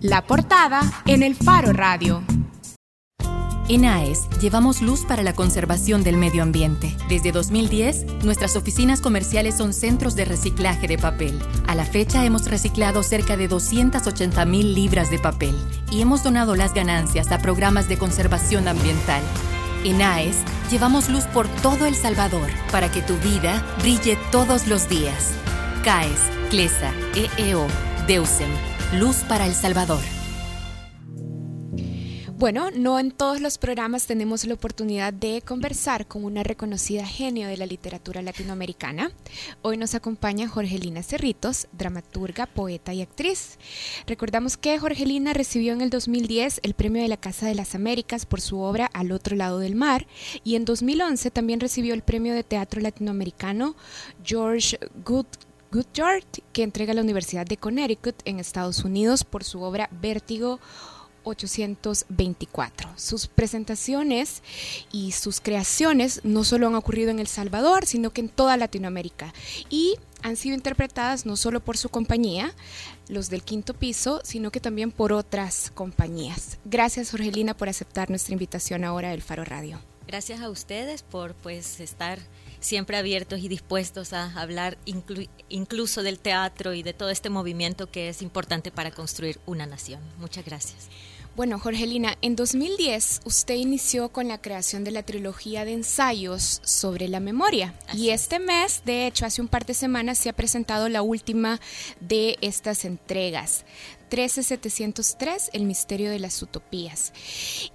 La portada en el Faro Radio. En AES llevamos luz para la conservación del medio ambiente. Desde 2010, nuestras oficinas comerciales son centros de reciclaje de papel. A la fecha hemos reciclado cerca de 280 mil libras de papel y hemos donado las ganancias a programas de conservación ambiental. En AES llevamos luz por todo El Salvador para que tu vida brille todos los días. CAES, CLESA, EEO, DEUSEM, Luz para El Salvador. Bueno, no en todos los programas tenemos la oportunidad de conversar con una reconocida genio de la literatura latinoamericana. Hoy nos acompaña Jorgelina Cerritos, dramaturga, poeta y actriz. Recordamos que Jorgelina recibió en el 2010 el premio de la Casa de las Américas por su obra Al otro lado del mar y en 2011 también recibió el premio de teatro latinoamericano George Good Goodyear, que entrega la Universidad de Connecticut en Estados Unidos por su obra Vértigo 824. Sus presentaciones y sus creaciones no solo han ocurrido en El Salvador, sino que en toda Latinoamérica. Y han sido interpretadas no solo por su compañía, los del quinto piso, sino que también por otras compañías. Gracias, Jorgelina, por aceptar nuestra invitación ahora del Faro Radio. Gracias a ustedes por pues estar siempre abiertos y dispuestos a hablar incluso del teatro y de todo este movimiento que es importante para construir una nación. Muchas gracias. Bueno, Jorgelina, en 2010 usted inició con la creación de la trilogía de ensayos sobre la memoria y este mes, de hecho, hace un par de semanas se ha presentado la última de estas entregas. 13703, El misterio de las utopías.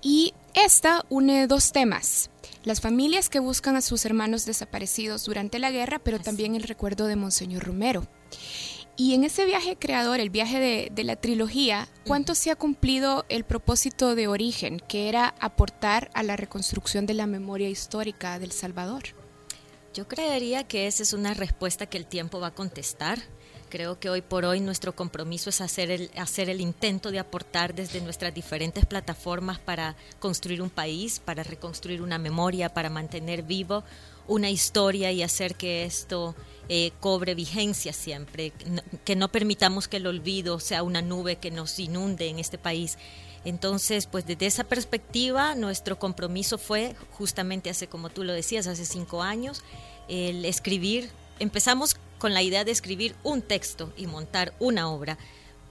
Y esta une dos temas. Las familias que buscan a sus hermanos desaparecidos durante la guerra, pero también el recuerdo de Monseñor Romero. Y en ese viaje creador, el viaje de, la trilogía, ¿cuánto se ha cumplido el propósito de origen, que era aportar a la reconstrucción de la memoria histórica del Salvador? Yo creería que esa es una respuesta que el tiempo va a contestar. Creo que hoy por hoy nuestro compromiso es hacer el, hacer el intento de aportar desde nuestras diferentes plataformas para construir un país, para reconstruir una memoria, para mantener vivo una historia y hacer que esto eh, cobre vigencia siempre, que no permitamos que el olvido sea una nube que nos inunde en este país. Entonces, pues desde esa perspectiva, nuestro compromiso fue justamente hace, como tú lo decías, hace cinco años, el escribir. Empezamos con la idea de escribir un texto y montar una obra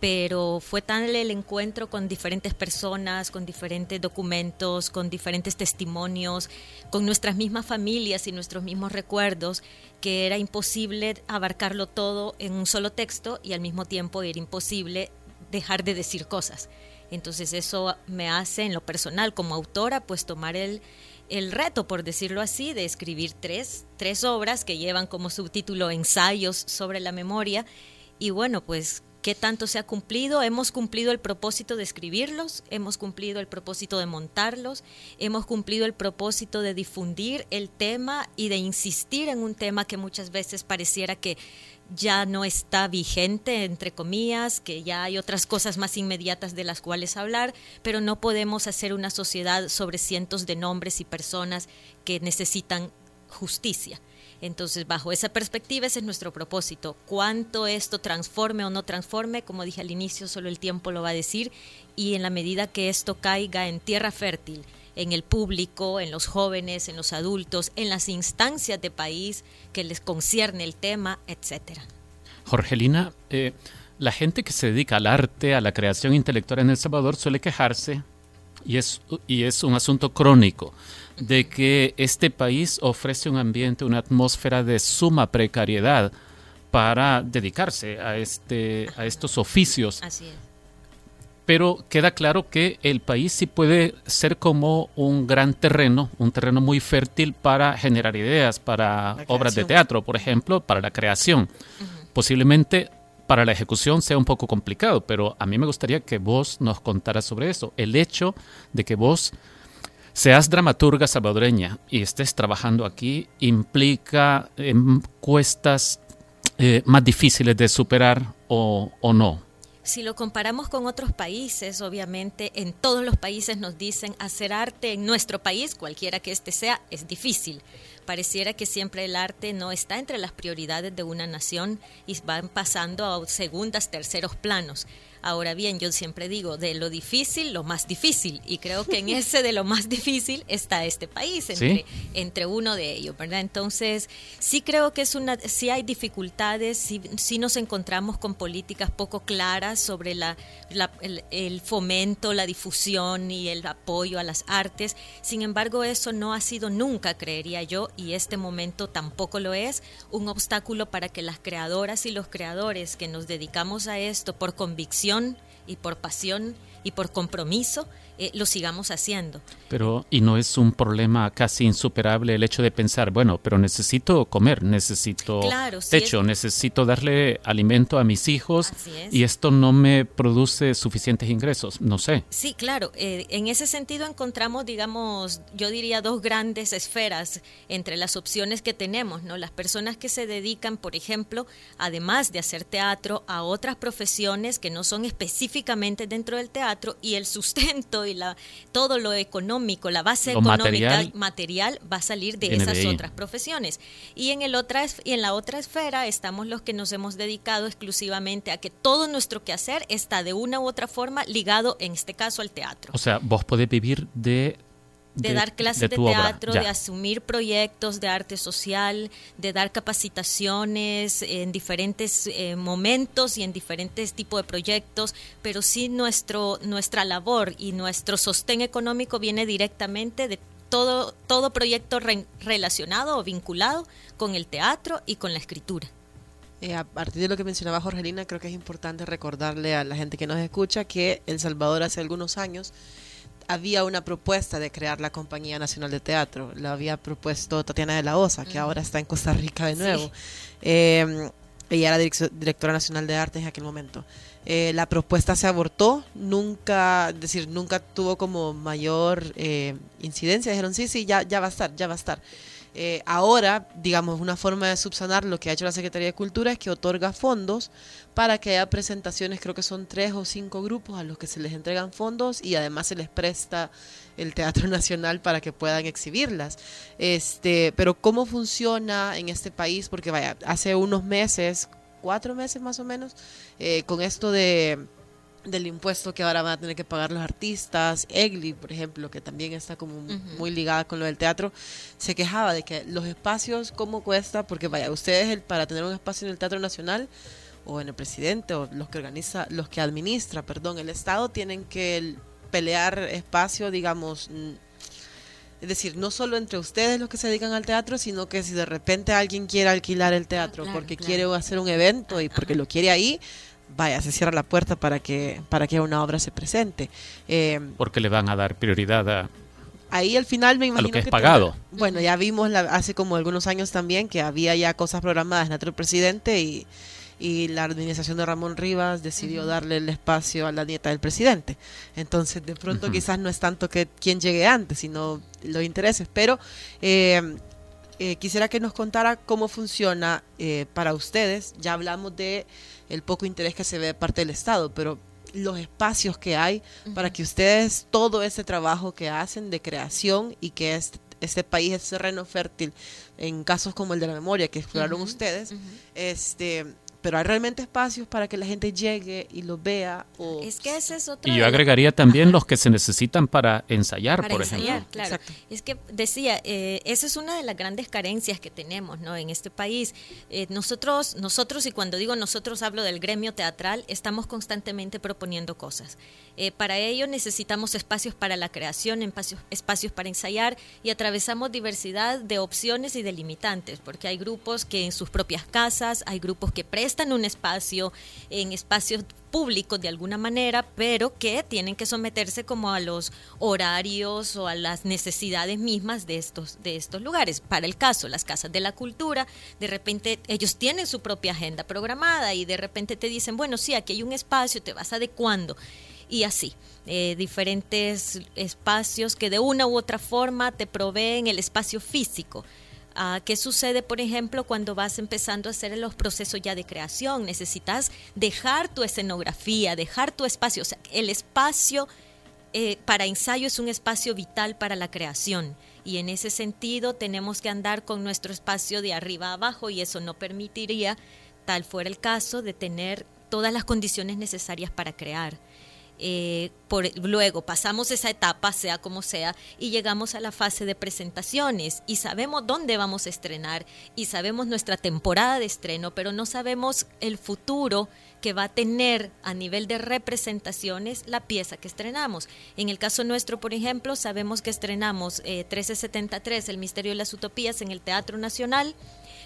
pero fue tal el encuentro con diferentes personas, con diferentes documentos, con diferentes testimonios, con nuestras mismas familias y nuestros mismos recuerdos, que era imposible abarcarlo todo en un solo texto y al mismo tiempo era imposible dejar de decir cosas. Entonces eso me hace en lo personal como autora pues tomar el, el reto, por decirlo así, de escribir tres, tres obras que llevan como subtítulo ensayos sobre la memoria. Y bueno, pues ¿Qué tanto se ha cumplido? Hemos cumplido el propósito de escribirlos, hemos cumplido el propósito de montarlos, hemos cumplido el propósito de difundir el tema y de insistir en un tema que muchas veces pareciera que ya no está vigente, entre comillas, que ya hay otras cosas más inmediatas de las cuales hablar, pero no podemos hacer una sociedad sobre cientos de nombres y personas que necesitan justicia. Entonces, bajo esa perspectiva, ese es nuestro propósito. Cuánto esto transforme o no transforme, como dije al inicio, solo el tiempo lo va a decir, y en la medida que esto caiga en tierra fértil, en el público, en los jóvenes, en los adultos, en las instancias de país que les concierne el tema, etcétera. Jorgelina, eh, la gente que se dedica al arte, a la creación intelectual en El Salvador suele quejarse, y es, y es un asunto crónico, de que este país ofrece un ambiente, una atmósfera de suma precariedad para dedicarse a, este, a estos oficios. Así es. Pero queda claro que el país sí puede ser como un gran terreno, un terreno muy fértil para generar ideas, para obras de teatro, por ejemplo, para la creación. Posiblemente para la ejecución sea un poco complicado, pero a mí me gustaría que vos nos contaras sobre eso. El hecho de que vos seas dramaturga salvadoreña y estés trabajando aquí implica cuestas eh, más difíciles de superar o, o no. Si lo comparamos con otros países, obviamente en todos los países nos dicen hacer arte en nuestro país, cualquiera que este sea, es difícil. Pareciera que siempre el arte no está entre las prioridades de una nación y van pasando a segundas, terceros planos Ahora bien, yo siempre digo, de lo difícil, lo más difícil. Y creo que en ese de lo más difícil está este país, entre, entre uno de ellos, ¿verdad? Entonces, sí creo que es una, sí hay dificultades, sí, sí nos encontramos con políticas poco claras sobre la, el, el fomento, la difusión y el apoyo a las artes. Sin embargo, eso no ha sido nunca, creería yo, y este momento tampoco lo es, un obstáculo para que las creadoras y los creadores que nos dedicamos a esto por convicción y por pasión y por compromiso eh, lo sigamos haciendo. Pero, y no es un problema casi insuperable el hecho de pensar, bueno, pero necesito comer, necesito techo, necesito darle alimento a mis hijos y esto no me produce suficientes ingresos, no sé. Sí, claro, eh, en ese sentido encontramos, digamos, yo diría dos grandes esferas entre las opciones que tenemos, ¿no? Las personas que se dedican, por ejemplo, además de hacer teatro, a otras profesiones que no son específicamente dentro del teatro y el sustento y la, todo lo económico, la base económica material, va a salir de esas otras profesiones. Y en, el otra, y en la otra esfera estamos los que nos hemos dedicado exclusivamente a que todo nuestro quehacer está de una u otra forma ligado, en este caso, al teatro. O sea, vos podés vivir de de, dar clases de, teatro, de asumir proyectos de arte social, de dar capacitaciones en diferentes eh, momentos y en diferentes tipos de proyectos, pero sí nuestro, nuestra labor y nuestro sostén económico viene directamente de todo, todo proyecto relacionado o vinculado con el teatro y con la escritura. Eh, a partir de lo que mencionaba Jorgelina, creo que es importante recordarle a la gente que nos escucha que El Salvador hace algunos años había una propuesta de crear la Compañía Nacional de Teatro. Lo había propuesto Tatiana de la Osa, que ahora está en Costa Rica de nuevo. Em, ella era directora nacional de artes en aquel momento. Eh, la propuesta se abortó, nunca, es decir, nunca tuvo como mayor eh, incidencia. Dijeron, sí, sí, ya, ya va a estar, ya va a estar. Eh, ahora, digamos, una forma de subsanar lo que ha hecho la Secretaría de Cultura es que otorga fondos para que haya presentaciones, creo que son tres o cinco grupos a los que se les entregan fondos y además se les presta el Teatro Nacional para que puedan exhibirlas. Este, pero cómo funciona en este país, porque vaya, hace unos meses, cuatro meses más o menos, eh, con esto de del impuesto que ahora van a tener que pagar los artistas. Egli, por ejemplo, que también está como muy ligada con lo del teatro, se quejaba de que los espacios, ¿cómo cuesta? Porque vaya, ustedes el, para tener un espacio en el Teatro Nacional o en el presidente o los que organiza, los que administra, perdón, el Estado tienen que pelear espacio, digamos, es decir, no solo entre ustedes los que se dedican al teatro, sino que si de repente alguien quiere alquilar el teatro porque quiere hacer un evento y porque lo quiere ahí, vaya, se cierra la puerta para que, para que una obra se presente. Eh, Porque le van a dar prioridad a... Ahí al final me imagino lo que es pagado. bueno, ya vimos hace como algunos años también que había ya cosas programadas en el presidente y, y la administración de Ramón Rivas decidió darle el espacio a la nieta del presidente. Entonces, de pronto quizás no es tanto que quien llegue antes, sino los intereses. Pero eh, eh, quisiera que nos contara cómo funciona para ustedes. Ya hablamos de el poco interés que se ve de parte del Estado, pero los espacios que hay para que ustedes todo ese trabajo que hacen de creación y que este, este país es terreno fértil en casos como el de la memoria que exploraron ustedes, este pero hay realmente espacios para que la gente llegue y lo vea. O... Es que ese es otro. Y yo agregaría también los que se necesitan para ensayar, para por ensayar, Claro. Es que decía, eh, esa es una de las grandes carencias que tenemos ¿no? en este país. Eh, nosotros, nosotros, y cuando digo nosotros hablo del gremio teatral, estamos constantemente proponiendo cosas. Eh, para ello necesitamos espacios para la creación, espacios, espacios para ensayar y atravesamos diversidad de opciones y de limitantes, porque hay grupos que en sus propias casas, hay grupos que prestan en un espacio, en espacios públicos de alguna manera, pero que tienen que someterse como a los horarios o a las necesidades mismas de estos, de estos lugares. Para el caso, las casas de la cultura, de repente ellos tienen su propia agenda programada y de repente te dicen, bueno, sí, aquí hay un espacio, te vas adecuando y así. Eh, diferentes espacios que de una u otra forma te proveen el espacio físico Ah, ¿Qué sucede, por ejemplo, cuando vas empezando a hacer los procesos ya de creación? Necesitas dejar tu escenografía, dejar tu espacio. O sea, el espacio eh, para ensayo es un espacio vital para la creación. Y en ese sentido tenemos que andar con nuestro espacio de arriba a abajo y eso no permitiría, tal fuera el caso, de tener todas las condiciones necesarias para crear. Eh, luego pasamos esa etapa, sea como sea, y llegamos a la fase de presentaciones y sabemos dónde vamos a estrenar y sabemos nuestra temporada de estreno, pero no sabemos el futuro que va a tener a nivel de representaciones la pieza que estrenamos. En el caso nuestro, por ejemplo, sabemos que estrenamos 1373, eh, El Misterio de las Utopías, en el Teatro Nacional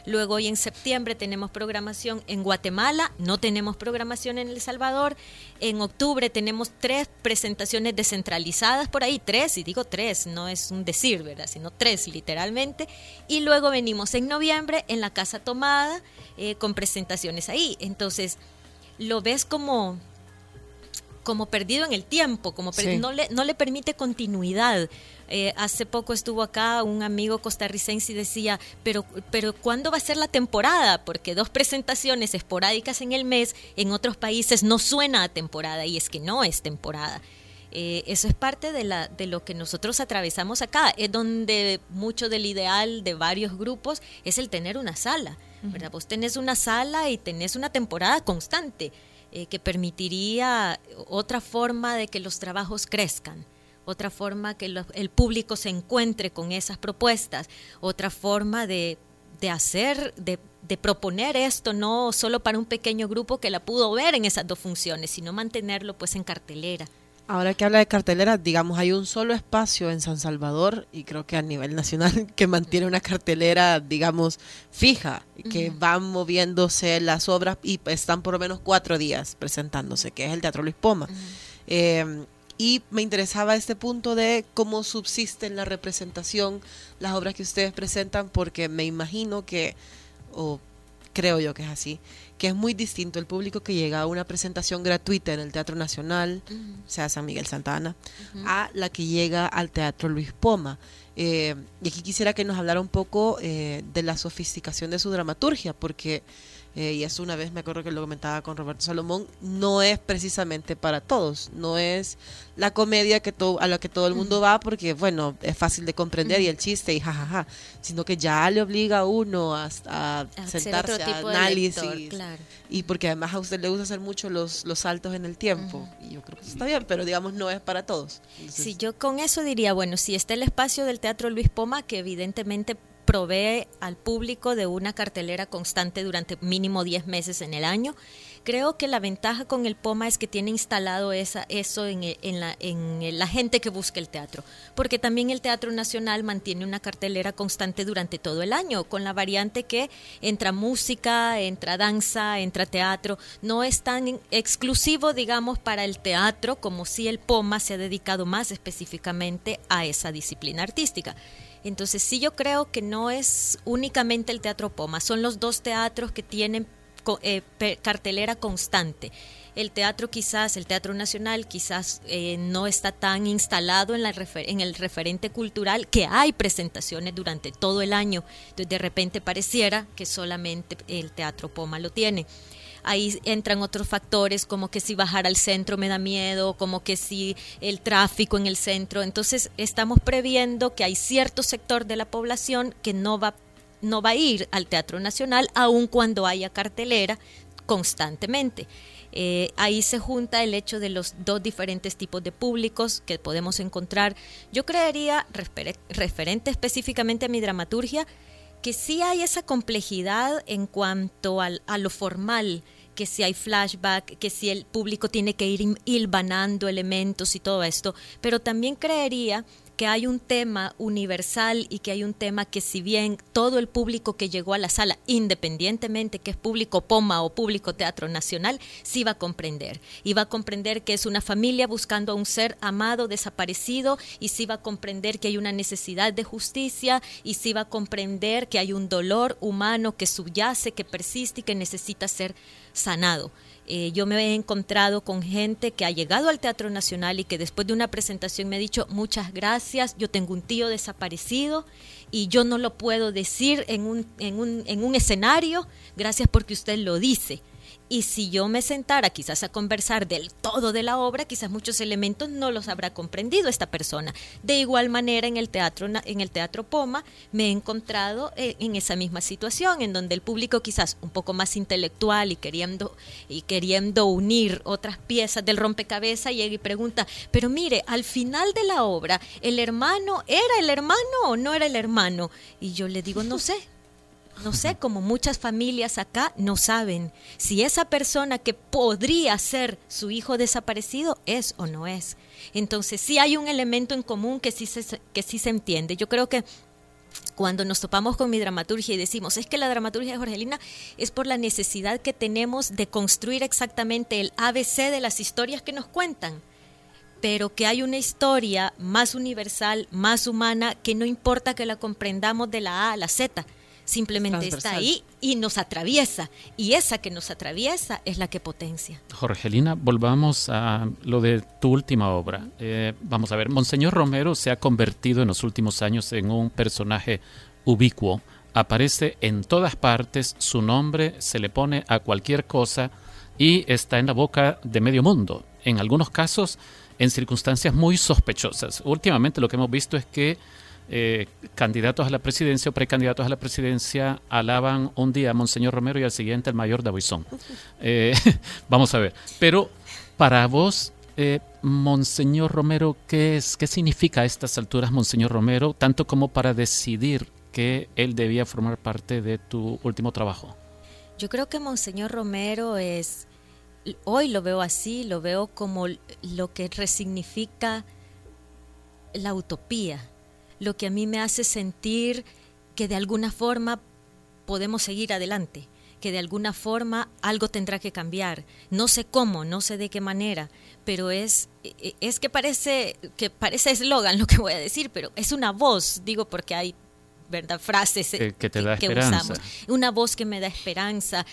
Luego hoy en septiembre tenemos programación en Guatemala, no tenemos programación en El Salvador. En octubre tenemos tres presentaciones descentralizadas por ahí, tres, y digo tres, no es un decir, ¿verdad? Sino tres literalmente. Y luego venimos en noviembre en la Casa Tomada eh, con presentaciones ahí. Entonces, lo ves como como perdido en el tiempo, como no, le, no le permite continuidad. Eh, hace poco estuvo acá un amigo costarricense y decía, pero, pero ¿cuándo va a ser la temporada? Porque dos presentaciones esporádicas en el mes en otros países no suena a temporada y es que no es temporada. Eh, eso es parte de, la, de lo que nosotros atravesamos acá, es donde mucho del ideal de varios grupos es el tener una sala. ¿verdad? Vos tenés una sala y tenés una temporada constante eh, que permitiría otra forma de que los trabajos crezcan otra forma que el público se encuentre con esas propuestas, otra forma de, hacer, de, proponer esto no solo para un pequeño grupo que la pudo ver en esas dos funciones, sino mantenerlo pues en cartelera. Ahora que habla de cartelera, digamos, hay un solo espacio en San Salvador y creo que a nivel nacional que mantiene una cartelera, digamos, fija, que van moviéndose las obras y están por lo menos cuatro días presentándose, que es el Teatro Luis Poma. Y me interesaba este punto de cómo subsisten la representación las obras que ustedes presentan, porque me imagino que, o creo yo que es así, que es muy distinto el público que llega a una presentación gratuita en el Teatro Nacional, sea San Miguel Santana, a la que llega al Teatro Luis Poma. Eh, y aquí quisiera que nos hablara un poco eh, de la sofisticación de su dramaturgia, porque eh, y eso una vez me acuerdo que lo comentaba con Roberto Salomón, no es precisamente para todos, no es la comedia que a la que todo el mundo va porque, bueno, es fácil de comprender y el chiste y jajaja, sino que ya le obliga a uno a, sentarse a análisis. Y porque además a usted le gusta hacer mucho los, los saltos en el tiempo, y yo creo que está bien, pero digamos no es para todos. sí, yo con eso diría, bueno, si está el espacio del Teatro Luis Poma, que evidentemente provee al público de una cartelera constante durante mínimo 10 meses en el año. Creo que la ventaja con el POMA es que tiene instalado esa, eso en, la, en la gente que busca el teatro, porque también el Teatro Nacional mantiene una cartelera constante durante todo el año, con la variante que entra música, entra danza, entra teatro, no es tan exclusivo, digamos, para el teatro como si el POMA se ha dedicado más específicamente a esa disciplina artística. Entonces sí yo creo que no es únicamente el Teatro Poma, son los dos teatros que tienen eh, cartelera constante. El teatro quizás, el Teatro Nacional quizás eh, no está tan instalado en, la en el referente cultural que hay presentaciones durante todo el año. Entonces de repente pareciera que solamente el Teatro Poma lo tiene ahí entran otros factores como que si bajar al centro me da miedo, como que si el tráfico en el centro. Entonces estamos previendo que hay cierto sector de la población que no va, no va a ir al Teatro Nacional aun cuando haya cartelera constantemente. Eh, ahí se junta el hecho de los dos diferentes tipos de públicos que podemos encontrar. Yo creería, referente específicamente a mi dramaturgia, que sí hay esa complejidad en cuanto al, a lo formal, que si hay flashback, que si el público tiene que ir hilvanando elementos y todo esto, pero también creería que hay un tema universal y que hay un tema que si bien todo el público que llegó a la sala, independientemente que es público Poma o público Teatro Nacional, sí va a comprender. Y va a comprender que es una familia buscando a un ser amado, desaparecido, y sí va a comprender que hay una necesidad de justicia, y sí va a comprender que hay un dolor humano que subyace, que persiste y que necesita ser sanado. Eh, yo me he encontrado con gente que ha llegado al Teatro Nacional y que después de una presentación me ha dicho muchas gracias, yo tengo un tío desaparecido y yo no lo puedo decir en un, en un, en un escenario, gracias porque usted lo dice. Y si yo me sentara quizás a conversar del todo de la obra, quizás muchos elementos no los habrá comprendido esta persona. De igual manera, en el teatro, en el teatro Poma, me he encontrado eh, en esa misma situación, en donde el público quizás un poco más intelectual y queriendo, y queriendo unir otras piezas del rompecabezas, llega y pregunta, pero mire, al final de la obra, ¿el hermano era el hermano o no era el hermano? Y yo le digo, no sé no sé, como muchas familias acá no saben si esa persona que podría ser su hijo desaparecido es o no es. Entonces sí hay un elemento en común que sí se, que sí se entiende. Yo creo que cuando nos topamos con mi dramaturgia y decimos, es que la dramaturgia de Jorgelina es por la necesidad que tenemos de construir exactamente el ABC de las historias que nos cuentan, pero que hay una historia más universal, más humana, que no importa que la comprendamos de la A a la Z, simplemente está ahí y nos atraviesa. Y esa que nos atraviesa es la que potencia. Jorgelina, volvamos a lo de tu última obra. Eh, vamos a ver, Monseñor Romero se ha convertido en los últimos años en un personaje ubicuo. Aparece en todas partes, su nombre se le pone a cualquier cosa y está en la boca de medio mundo. En algunos casos, en circunstancias muy sospechosas. Últimamente lo que hemos visto es que eh, candidatos a la presidencia o precandidatos a la presidencia alaban un día a Monseñor Romero y al siguiente al mayor Davison. Eh, vamos a ver. Pero para vos, eh, Monseñor Romero, ¿qué, es, ¿qué significa a estas alturas Monseñor Romero, tanto como para decidir que él debía formar parte de tu último trabajo? Yo creo que Monseñor Romero es, hoy lo veo así, lo veo como lo que resignifica la utopía lo que a mí me hace sentir que de alguna forma podemos seguir adelante, que de alguna forma algo tendrá que cambiar. No sé cómo, no sé de qué manera, pero es, es que parece que parece eslogan lo que voy a decir, pero es una voz, digo porque hay ¿verdad? frases que, te da usamos. Una voz que me da esperanza.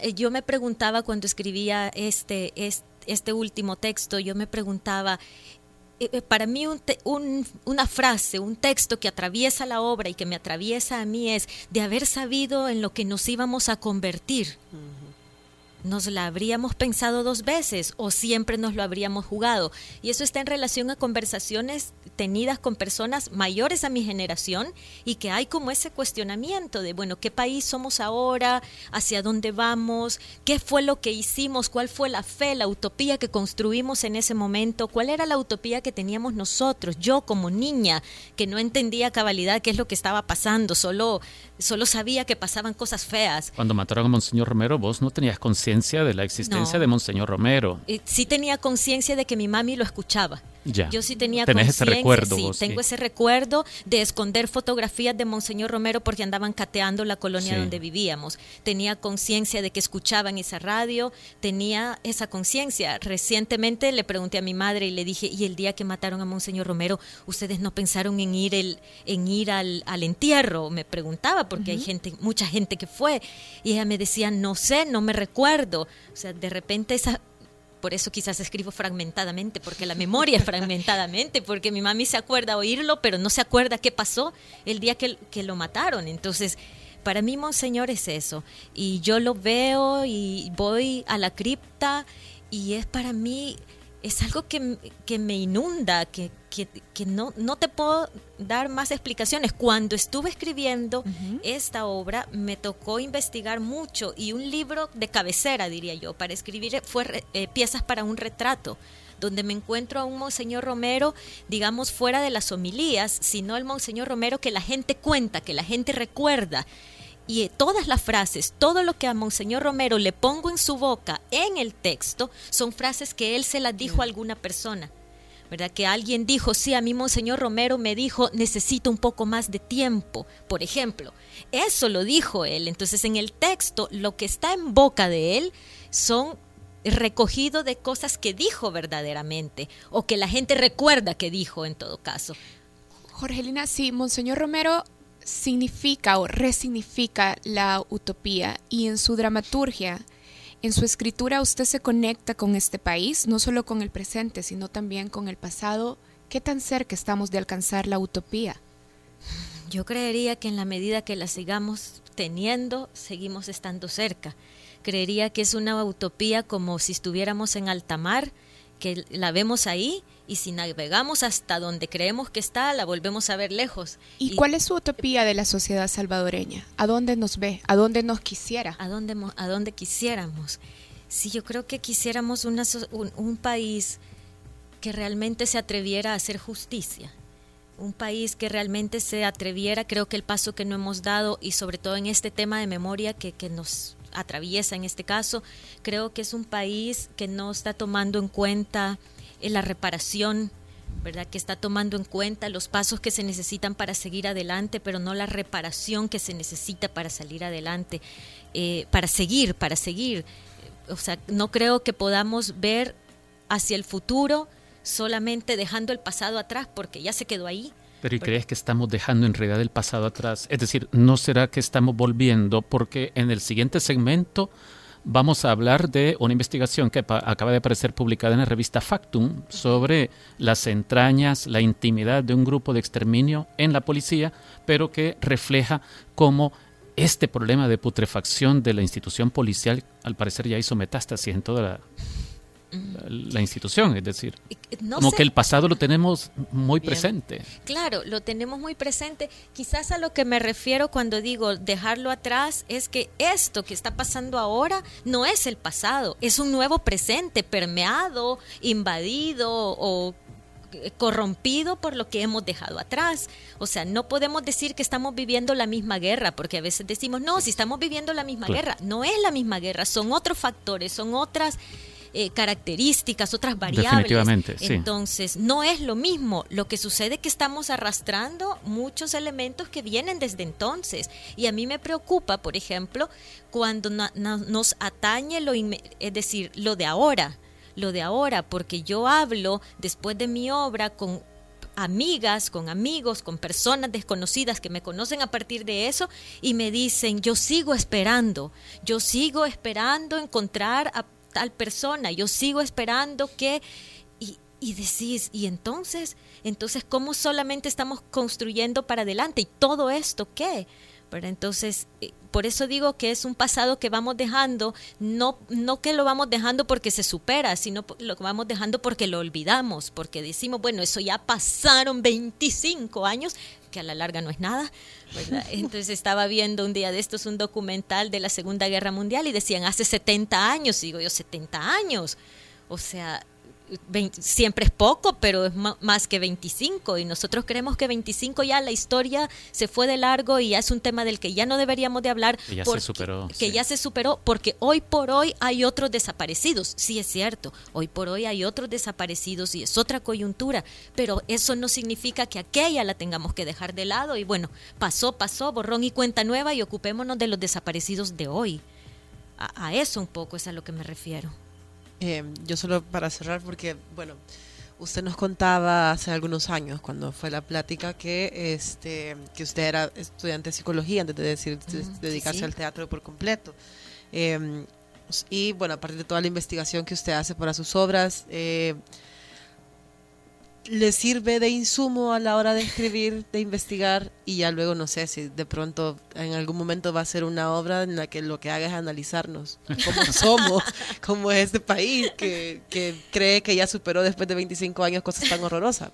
Eh, yo me preguntaba cuando escribía este, este, este último texto, yo me preguntaba, eh, eh, para mí una frase, un texto que atraviesa la obra y que me atraviesa a mí es de haber sabido en lo que nos íbamos a convertir nos la habríamos pensado dos veces o siempre nos lo habríamos jugado. Y eso está en relación a conversaciones tenidas con personas mayores a mi generación y que hay como ese cuestionamiento de, bueno, ¿qué país somos ahora? ¿Hacia dónde vamos? ¿Qué fue lo que hicimos? ¿Cuál fue la fe, la utopía que construimos en ese momento? ¿Cuál era la utopía que teníamos nosotros? Yo como niña que no entendía cabalidad qué es lo que estaba pasando, solo solo sabía que pasaban cosas feas. Cuando mataron a Monseñor Romero, vos no tenías conciencia de la existencia de Monseñor Romero. sí tenía conciencia de que mi mami lo escuchaba. Yo sí tenía Tenés ese recuerdo. Sí, tengo ese recuerdo de esconder fotografías de Monseñor Romero porque andaban cateando la colonia donde vivíamos. Tenía conciencia de que escuchaban esa radio, tenía esa conciencia. Recientemente le pregunté a mi madre y le dije, ¿y el día que mataron a Monseñor Romero, ustedes no pensaron en ir, el, en ir al, entierro? Me preguntaba porque hay gente, mucha gente que fue. Y ella me decía, no sé, no me recuerdo. O sea, de repente esa por eso quizás escribo fragmentadamente, porque la memoria es fragmentadamente, porque mi mami se acuerda oírlo, pero no se acuerda qué pasó el día que, que lo mataron. Entonces, para mí, Monseñor, es eso. Y yo lo veo y voy a la cripta y es para mí es algo que, que me inunda, que, que, que, no, no te puedo dar más explicaciones. Cuando estuve escribiendo esta obra, me tocó investigar mucho y un libro de cabecera, diría yo, para escribir fue eh, piezas para un retrato donde me encuentro a un Monseñor Romero, digamos, fuera de las homilías, sino el Monseñor Romero que la gente cuenta, que la gente recuerda, y todas las frases, todo lo que a Monseñor Romero le pongo en su boca en el texto, son frases que él se las dijo a alguna persona. ¿Verdad? Que alguien dijo, sí, a mí Monseñor Romero me dijo, necesito un poco más de tiempo, por ejemplo. Eso lo dijo él. Entonces, en el texto, lo que está en boca de él son recogido de cosas que dijo verdaderamente o que la gente recuerda que dijo en todo caso. Jorgelina, sí, Monseñor Romero significa o resignifica la utopía y en su dramaturgia, en su escritura usted se conecta con este país, no solo con el presente, sino también con el pasado. ¿Qué tan cerca estamos de alcanzar la utopía? Yo creería que en la medida que la sigamos teniendo, seguimos estando cerca creería que es una utopía como si estuviéramos en alta mar, que la vemos ahí y si navegamos hasta donde creemos que está, la volvemos a ver lejos. ¿Y, cuál es su utopía de la sociedad salvadoreña? ¿A dónde nos ve? ¿A dónde nos quisiera? ¿A dónde, a dónde quisiéramos? Sí, yo creo que quisiéramos una, un, un país que realmente se atreviera a hacer justicia un país que realmente se atreviera, creo que el paso que no hemos dado y sobre todo en este tema de memoria que, que nos atraviesa en este caso, creo que es un país que no está tomando en cuenta la reparación, ¿verdad? Que está tomando en cuenta los pasos que se necesitan para seguir adelante, pero no la reparación que se necesita para salir adelante, eh, para seguir, para seguir. O sea, no creo que podamos ver hacia el futuro solamente dejando el pasado atrás porque ya se quedó ahí. Pero ¿y crees que estamos dejando en realidad el pasado atrás? Es decir, ¿no será que estamos volviendo? Porque en el siguiente segmento vamos a hablar de una investigación que acaba de aparecer publicada en la revista Factum sobre las entrañas, la intimidad de un grupo de exterminio en la policía, pero que refleja cómo este problema de putrefacción de la institución policial al parecer ya hizo metástasis en toda la, la institución, es decir, como que el pasado lo tenemos muy presente. Claro, lo tenemos muy presente. Quizás a lo que me refiero cuando digo dejarlo atrás es que esto que está pasando ahora no es el pasado, es un nuevo presente permeado, invadido o corrompido por lo que hemos dejado atrás. O sea, no podemos decir que estamos viviendo la misma guerra, porque a veces decimos, no, si estamos viviendo la misma guerra, no es la misma guerra, son otros factores, son otras eh, características, otras variables. Entonces, no es lo mismo. Lo que sucede es que estamos arrastrando muchos elementos que vienen desde entonces. Y a mí me preocupa, por ejemplo, cuando nos atañe lo, es decir, lo de ahora, lo de ahora, porque yo hablo después de mi obra con amigas, con amigos, con personas desconocidas que me conocen a partir de eso y me dicen, yo sigo esperando, yo sigo esperando encontrar a tal persona, yo sigo esperando que... Y, decís, y entonces, entonces, ¿cómo solamente estamos construyendo para adelante? ¿Y todo esto qué? Pero entonces, eh, por eso digo que es un pasado que vamos dejando, no, no que lo vamos dejando porque se supera, sino lo vamos dejando porque lo olvidamos, porque decimos, bueno, eso ya pasaron 25 años, que a la larga no es nada. Entonces estaba viendo un día de estos un documental de la Segunda Guerra Mundial y decían hace 70 años, digo yo, 70 años. O sea, siempre es poco, pero es más que 25 y nosotros creemos que 25 ya la historia se fue de largo y ya es un tema del que ya no deberíamos de hablar que ya se superó, que ya se superó porque hoy por hoy hay otros desaparecidos, sí es cierto, hoy por hoy hay otros desaparecidos y es otra coyuntura, pero eso no significa que aquella la tengamos que dejar de lado y bueno, pasó, pasó, borrón y cuenta nueva y ocupémonos de los desaparecidos de hoy. a eso un poco es a lo que me refiero. Eh, yo solo para cerrar, porque, bueno, usted nos contaba hace algunos años, cuando fue la plática, que este que usted era estudiante de psicología antes de decir, dedicarse al teatro por completo. Eh, y bueno, a partir de toda la investigación que usted hace para sus obras, eh, le sirve de insumo a la hora de escribir, de investigar y ya luego no sé si de pronto en algún momento va a ser una obra en la que lo que haga es analizarnos cómo somos, cómo es este país que, que cree que ya superó después de 25 años cosas tan horrorosas.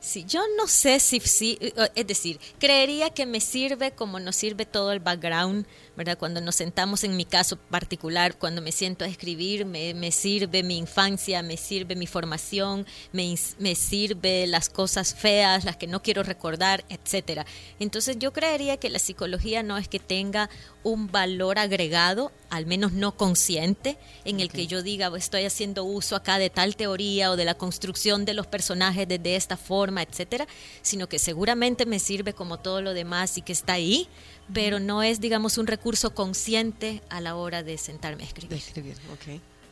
Sí, yo no sé si, si, es decir, creería que me sirve como nos sirve todo el background ¿verdad? Cuando nos sentamos en mi caso particular, cuando me siento a escribir, me, me sirve mi infancia, me sirve mi formación, me, me, sirve las cosas feas, las que no quiero recordar, etcétera. Entonces yo creería que la psicología no es que tenga un valor agregado, al menos no consciente, en el que yo diga estoy haciendo uso acá de tal teoría o de la construcción de los personajes de, de esta forma, etcétera, sino que seguramente me sirve como todo lo demás y que está ahí pero no es, digamos, un recurso consciente a la hora de sentarme a escribir.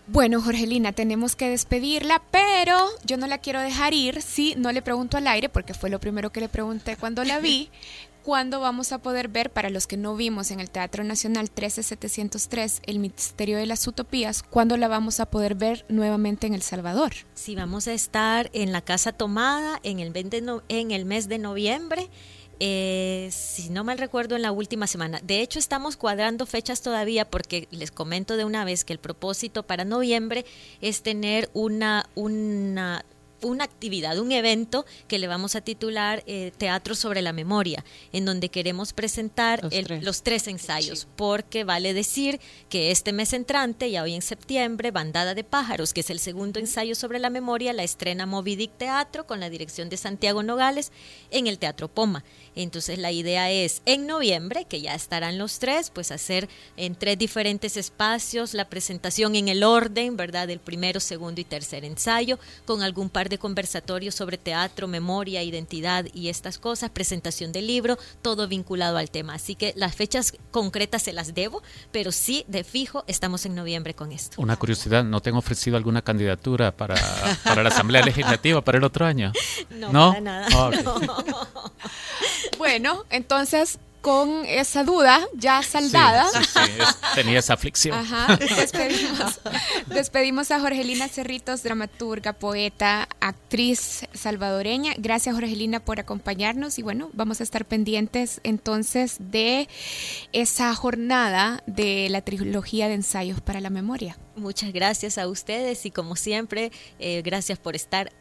Bueno, Jorgelina, tenemos que despedirla, pero yo no la quiero dejar ir si no le pregunto al aire, porque fue lo primero que le pregunté cuando la vi. ¿Cuándo vamos a poder ver, para los que no vimos en el Teatro Nacional 13703, El Misterio de las Utopías, cuándo la vamos a poder ver nuevamente en El Salvador? Sí, vamos a estar en la Casa Tomada en el, en el mes de noviembre Eh, si no mal recuerdo, en la última semana. De hecho, estamos cuadrando fechas todavía porque les comento de una vez que el propósito para noviembre es tener una, una una actividad, un evento que le vamos a titular eh, Teatro sobre la Memoria, en donde queremos presentar los, tres. ensayos, porque vale decir que este mes entrante, ya hoy en septiembre, Bandada de Pájaros, que es el segundo ensayo sobre la memoria, la estrena Movidic Teatro con la dirección de Santiago Nogales en el Teatro Poma. Entonces la idea es en noviembre, que ya estarán los tres, pues hacer en tres diferentes espacios la presentación en el orden, ¿verdad? Del primero, segundo y tercer ensayo, con algún par de conversatorios sobre teatro, memoria, identidad y estas cosas, presentación del libro, todo vinculado al tema. Así que las fechas concretas se las debo, pero sí, de fijo, estamos en noviembre con esto. Una curiosidad, ¿no te han ofrecido alguna candidatura para, para la Asamblea Legislativa para el otro año? No, para nada. Ah, bueno, entonces con esa duda ya saldada. tenía esa aflicción. Ajá, despedimos, despedimos, a Jorgelina Cerritos, dramaturga, poeta, actriz salvadoreña. Gracias Jorgelina por acompañarnos y bueno, vamos a estar pendientes entonces de esa jornada de la trilogía de ensayos para la memoria. Muchas gracias a ustedes y como siempre, eh, gracias por estar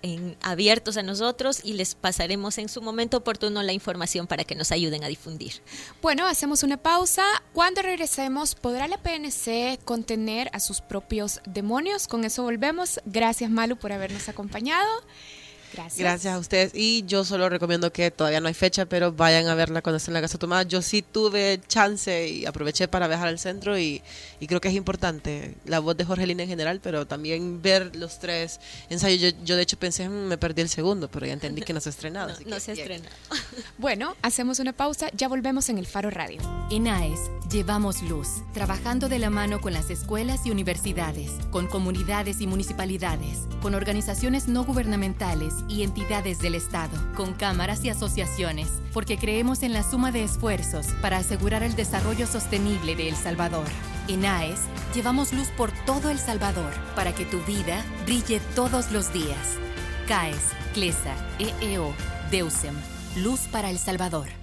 abiertos a nosotros y les pasaremos en su momento oportuno la información para que nos ayuden a difundir. Bueno, hacemos una pausa. Cuando regresemos, ¿podrá la PNC contener a sus propios demonios? Con eso volvemos. Gracias Malu por habernos acompañado. Gracias. Gracias a ustedes. Y yo solo recomiendo que todavía no hay fecha, pero vayan a verla cuando esté en la Casa Tomada. Yo sí tuve chance y aproveché para viajar al centro y, creo que es importante la voz de Jorgelina en general, pero también ver los tres ensayos. Yo, de hecho pensé, mm, me perdí el segundo, pero ya entendí que no se ha estrenado. no, se ha estrenado. bueno, hacemos una pausa, ya volvemos en el Faro Radio. En AES llevamos luz, trabajando de la mano con las escuelas y universidades, con comunidades y municipalidades, con organizaciones no gubernamentales y entidades del Estado, con cámaras y asociaciones, porque creemos en la suma de esfuerzos para asegurar el desarrollo sostenible de El Salvador. En AES llevamos luz por todo El Salvador para que tu vida brille todos los días. CAES, CLESA, EEO, DEUSEM, Luz para El Salvador.